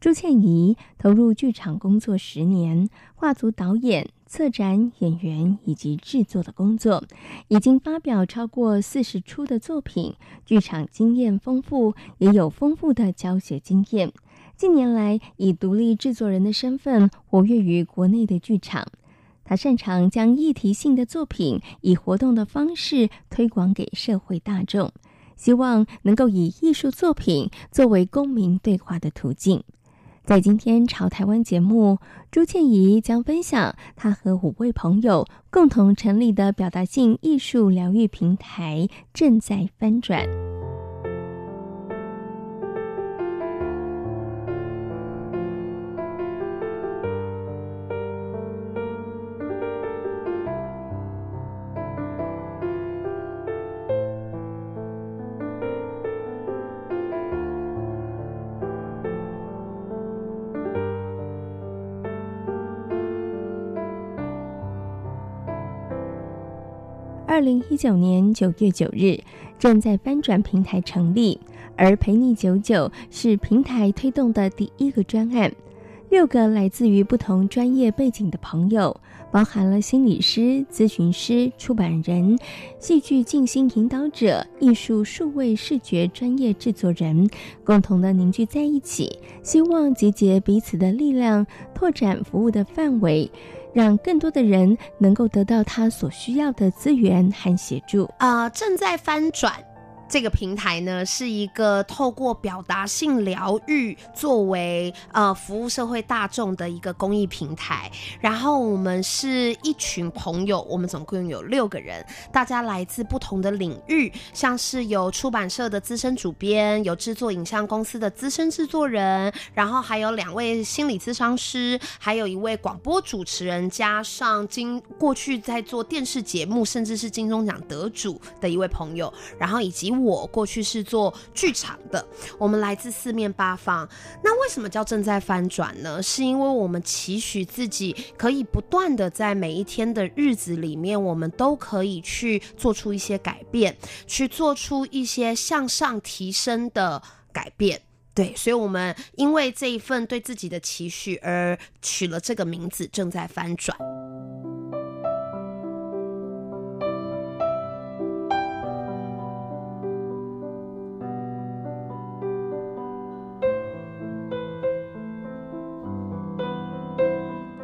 朱倩怡投入剧场工作十年，画足导演、策展、演员以及制作的工作，已经发表超过四十出的作品，剧场经验丰富，也有丰富的教学经验。近年来，以独立制作人的身份活跃于国内的剧场。他擅长将议题性的作品以活动的方式推广给社会大众，希望能够以艺术作品作为公民对话的途径。在今天《朝台湾》节目，朱倩怡将分享她和五位朋友共同成立的表达性艺术疗愈平台正在翻转。二零一九年九月九日，正在翻转平台成立，而陪你九九是平台推动的第一个专案。六个来自于不同专业背景的朋友，包含了心理师、咨询师、出版人、戏剧静心引导者、艺术数位视觉专业制作人，共同的凝聚在一起，希望集结彼此的力量，拓展服务的范围。让更多的人能够得到他所需要的资源和协助。啊、正在翻转。这个平台呢，是一个透过表达性疗愈作为呃服务社会大众的一个公益平台。然后我们是一群朋友，我们总共有六个人，大家来自不同的领域，像是有出版社的资深主编，有制作影像公司的资深制作人，然后还有两位心理咨商师，还有一位广播主持人，加上经过去在做电视节目，甚至是金钟奖得主的一位朋友，然后以及。我过去是做剧场的，我们来自四面八方。那为什么叫正在翻转呢？是因为我们期许自己可以不断的在每一天的日子里面，我们都可以去做出一些改变，去做出一些向上提升的改变。对，所以我们因为这一份对自己的期许而取了这个名字“正在翻转”。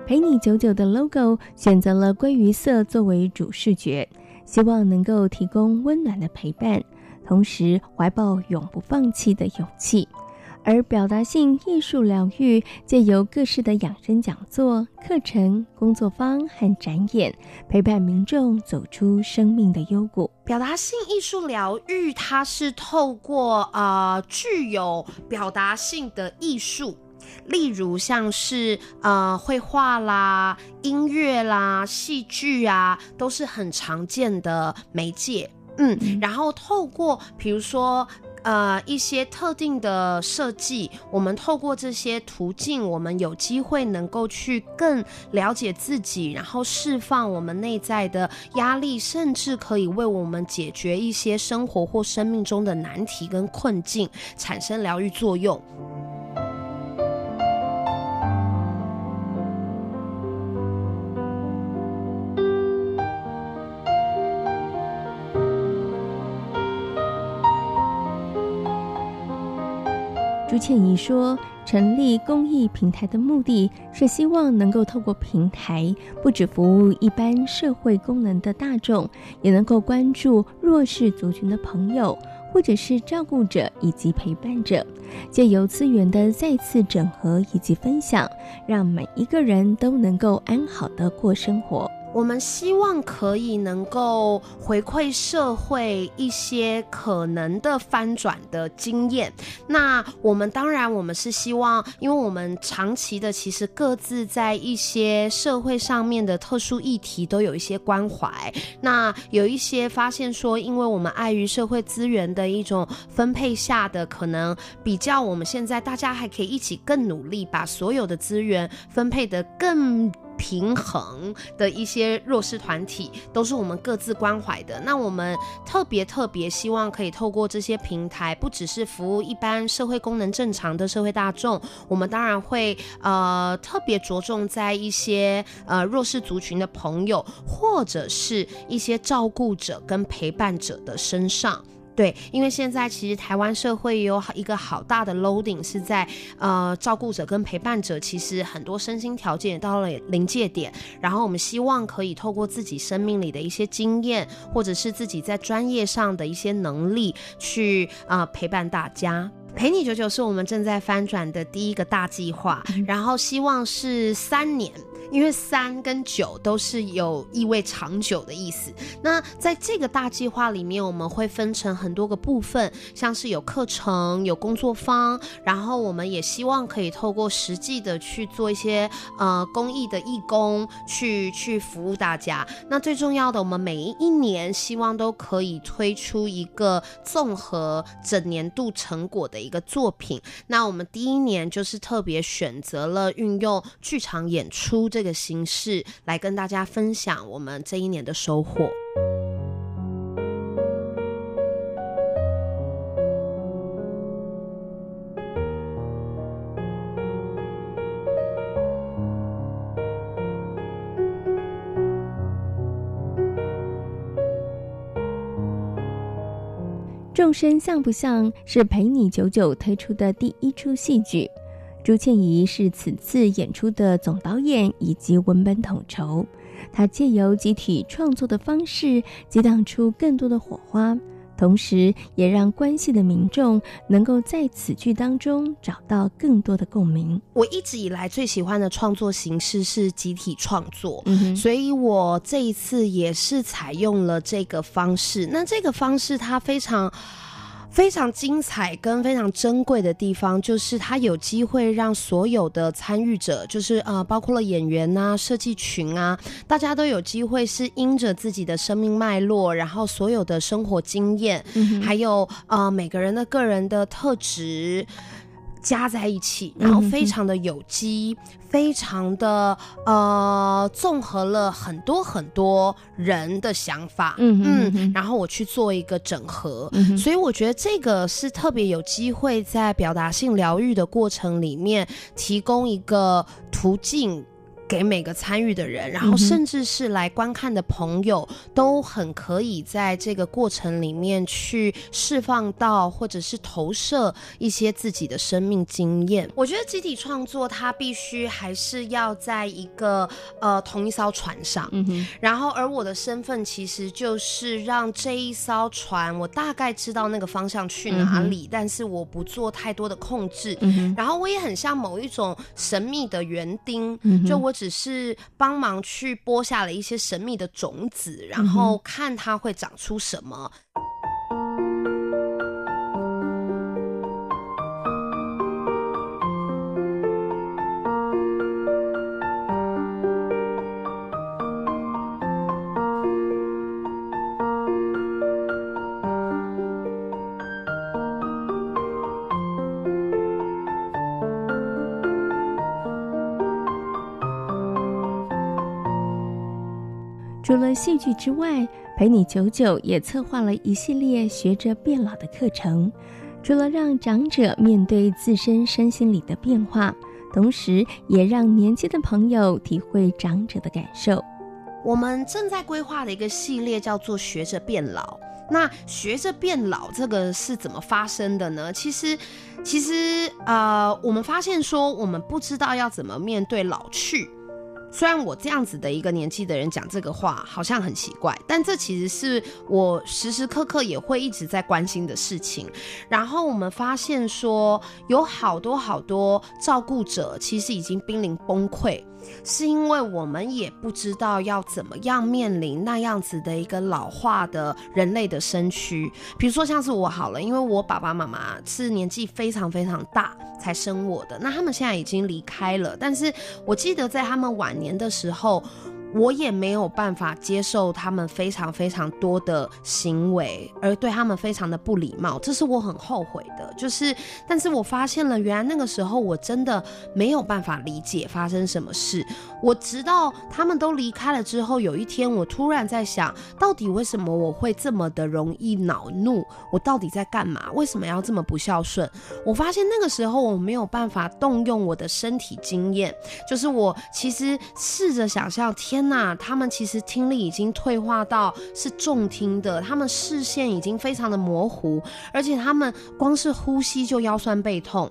陪你久久的 logo 选择了鲑鱼色作为主视觉，希望能够提供温暖的陪伴，同时怀抱永不放弃的勇气。而表达性艺术疗愈借由各式的养生讲座、课程、工作坊和展演，陪伴民众走出生命的幽谷。表达性艺术疗愈，它是透过啊、呃、具有表达性的艺术。例如像是呃绘画啦、音乐啦、戏剧啊，都是很常见的媒介。嗯，然后透过比如说呃一些特定的设计，我们透过这些途径，我们有机会能够去更了解自己，然后释放我们内在的压力，甚至可以为我们解决一些生活或生命中的难题跟困境，产生疗愈作用。朱倩仪说：“成立公益平台的目的是希望能够透过平台，不只服务一般社会功能的大众，也能够关注弱势族群的朋友，或者是照顾者以及陪伴者，借由资源的再次整合以及分享，让每一个人都能够安好的过生活。”我们希望可以能够回馈社会一些可能的翻转的经验。那我们当然，我们是希望，因为我们长期的其实各自在一些社会上面的特殊议题都有一些关怀。那有一些发现说，因为我们碍于社会资源的一种分配下的可能比较，我们现在大家还可以一起更努力，把所有的资源分配得更。平衡的一些弱势团体都是我们各自关怀的。那我们特别特别希望可以透过这些平台，不只是服务一般社会功能正常的社会大众，我们当然会呃特别着重在一些呃弱势族群的朋友，或者是一些照顾者跟陪伴者的身上。对，因为现在其实台湾社会有一个好大的 loading 是在呃照顾者跟陪伴者，其实很多身心条件到了临界点，然后我们希望可以透过自己生命里的一些经验，或者是自己在专业上的一些能力，去啊、陪伴大家。陪你久久是我们正在翻转的第一个大计划，然后希望是三年。因为三跟九都是有意味长久的意思。那在这个大计划里面，我们会分成很多个部分，像是有课程、有工作坊，然后我们也希望可以透过实际的去做一些呃公益的义工，去去服务大家。那最重要的，我们每一年希望都可以推出一个综合整年度成果的一个作品。那我们第一年就是特别选择了运用剧场演出这个。形式来跟大家分享我们这一年的收获。众生像不像是陪你久久推出的第一出戏剧。朱倩怡是此次演出的总导演以及文本统筹，她借由集体创作的方式激荡出更多的火花，同时也让关系的民众能够在此剧当中找到更多的共鸣。我一直以来最喜欢的创作形式是集体创作，嗯，所以我这一次也是采用了这个方式。那这个方式它非常。非常精彩跟非常珍贵的地方，就是他有机会让所有的参与者，就是呃，包括了演员啊、设计群啊，大家都有机会是因着自己的生命脉络，然后所有的生活经验，嗯、还有呃每个人的个人的特质。加在一起，然后非常的有机，嗯、非常的呃，综合了很多很多人的想法，嗯嗯，然后我去做一个整合，嗯，所以我觉得这个是特别有机会在表达性疗愈的过程里面提供一个途径。给每个参与的人，然后甚至是来观看的朋友，都很可以在这个过程里面去释放到，或者是投射一些自己的生命经验。我觉得集体创作它必须还是要在一个呃同一艘船上。然后而我的身份其实就是让这一艘船，我大概知道那个方向去哪里，嗯，但是我不做太多的控制。嗯哼。然后我也很像某一种神秘的园丁，嗯，就我。只是帮忙去播下了一些神秘的种子，然后看它会长出什么。除了戏剧之外，陪你久久也策划了一系列学着变老的课程。除了让长者面对自身身心里的变化，同时也让年轻的朋友体会长者的感受。我们正在规划的一个系列叫做“学着变老”。那“学着变老”这个是怎么发生的呢？其实，其实呃，我们发现说，我们不知道要怎么面对老去。虽然我这样子的一个年纪的人讲这个话好像很奇怪，但这其实是我时时刻刻也会一直在关心的事情。然后我们发现说，有好多好多照顾者其实已经濒临崩溃。是因为我们也不知道要怎么样面临那样子的一个老化的人类的身躯，比如说像是我好了，因为我爸爸妈妈是年纪非常非常大才生我的，那他们现在已经离开了，但是我记得在他们晚年的时候。我也没有办法接受他们非常非常多的行为，而对他们非常的不礼貌，这是我很后悔的。就是，但是我发现了，原来那个时候我真的没有办法理解发生什么事。我直到他们都离开了之后，有一天我突然在想，到底为什么我会这么的容易恼怒？我到底在干嘛？为什么要这么不孝顺？我发现那个时候我没有办法动用我的身体经验，就是我其实试着想象，天。那他们其实听力已经退化到是重听的，他们视线已经非常的模糊，而且他们光是呼吸就腰酸背痛。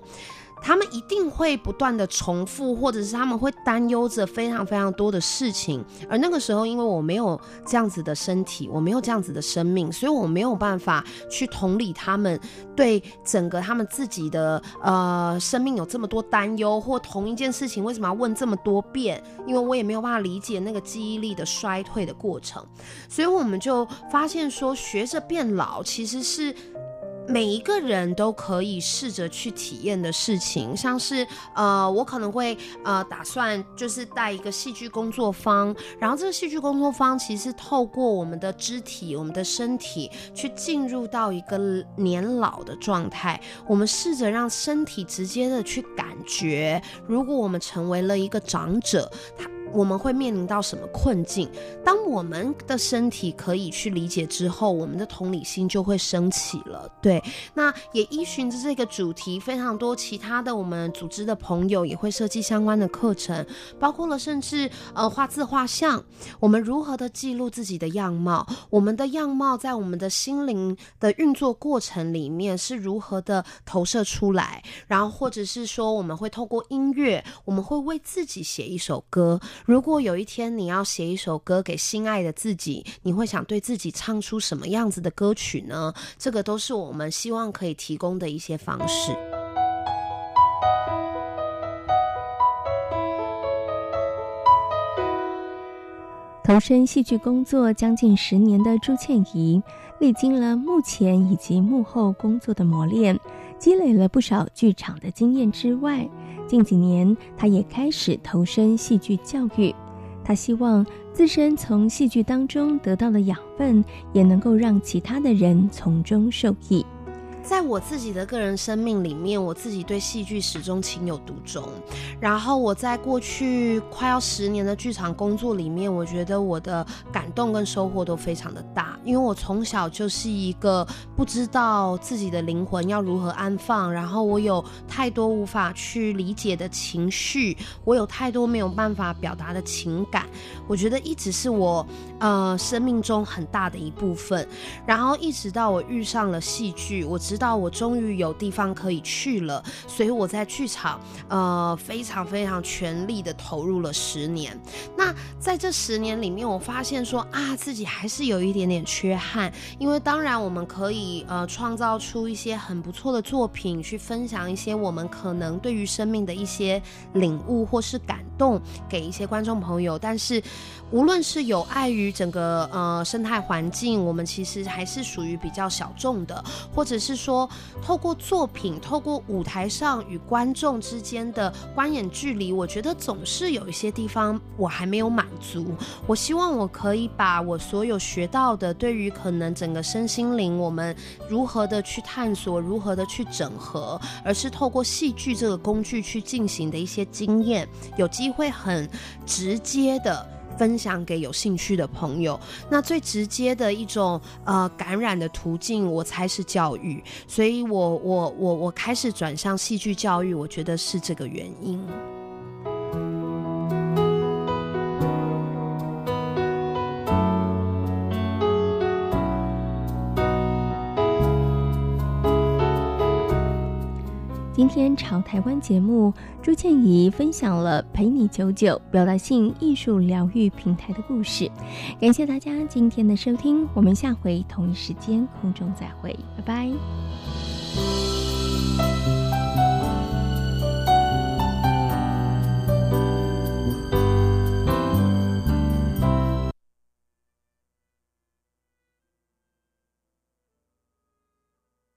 他们一定会不断的重复，或者是他们会担忧着非常非常多的事情。而那个时候，因为我没有这样子的身体，我没有这样子的生命，所以我没有办法去同理他们对整个他们自己的呃生命有这么多担忧，或同一件事情为什么要问这么多遍？因为我也没有办法理解那个记忆力的衰退的过程，所以我们就发现说，学着变老其实是。每一个人都可以试着去体验的事情，像是呃，我可能会呃打算就是带一个戏剧工作坊，然后这个戏剧工作坊其实透过我们的肢体、我们的身体去进入到一个年老的状态，我们试着让身体直接的去感觉，如果我们成为了一个长者，他。我们会面临到什么困境？当我们的身体可以去理解之后，我们的同理心就会升起了。对，那也依循着这个主题，非常多其他的我们组织的朋友也会设计相关的课程，包括了甚至呃画字画像，我们如何的记录自己的样貌，我们的样貌在我们的心灵的运作过程里面是如何的投射出来，然后或者是说我们会透过音乐，我们会为自己写一首歌。如果有一天你要写一首歌给心爱的自己，你会想对自己唱出什么样子的歌曲呢？这个都是我们希望可以提供的一些方式。投身戏剧工作将近十年的朱倩怡，历经了幕前以及幕后工作的磨练，积累了不少剧场的经验之外，近几年，他也开始投身戏剧教育。他希望自身从戏剧当中得到的养分，也能够让其他的人从中受益。在我自己的个人生命里面，我自己对戏剧始终情有独钟。然后我在过去快要十年的剧场工作里面，我觉得我的感动跟收获都非常的大。因为我从小就是一个不知道自己的灵魂要如何安放，然后我有太多无法去理解的情绪，我有太多没有办法表达的情感。我觉得一直是我呃生命中很大的一部分。然后一直到我遇上了戏剧，我知。直到我终于有地方可以去了，所以我在剧场呃非常非常全力的投入了十年。那在这十年里面，我发现说啊，自己还是有一点点缺憾。因为当然我们可以呃创造出一些很不错的作品，去分享一些我们可能对于生命的一些领悟或是感动给一些观众朋友。但是无论是有碍于整个呃生态环境，我们其实还是属于比较小众的，或者是。说透过作品，透过舞台上与观众之间的观演距离，我觉得总是有一些地方我还没有满足。我希望我可以把我所有学到的，对于可能整个身心灵，我们如何的去探索，如何的去整合，而是透过戏剧这个工具去进行的一些经验，有机会很直接的。分享给有兴趣的朋友，那最直接的一种呃感染的途径，我猜是教育，所以我我我我开始转向戏剧教育，我觉得是这个原因。今天朝台湾节目，朱倩怡分享了陪你久久表达性艺术疗愈平台的故事。感谢大家今天的收听，我们下回同一时间空中再会，拜拜。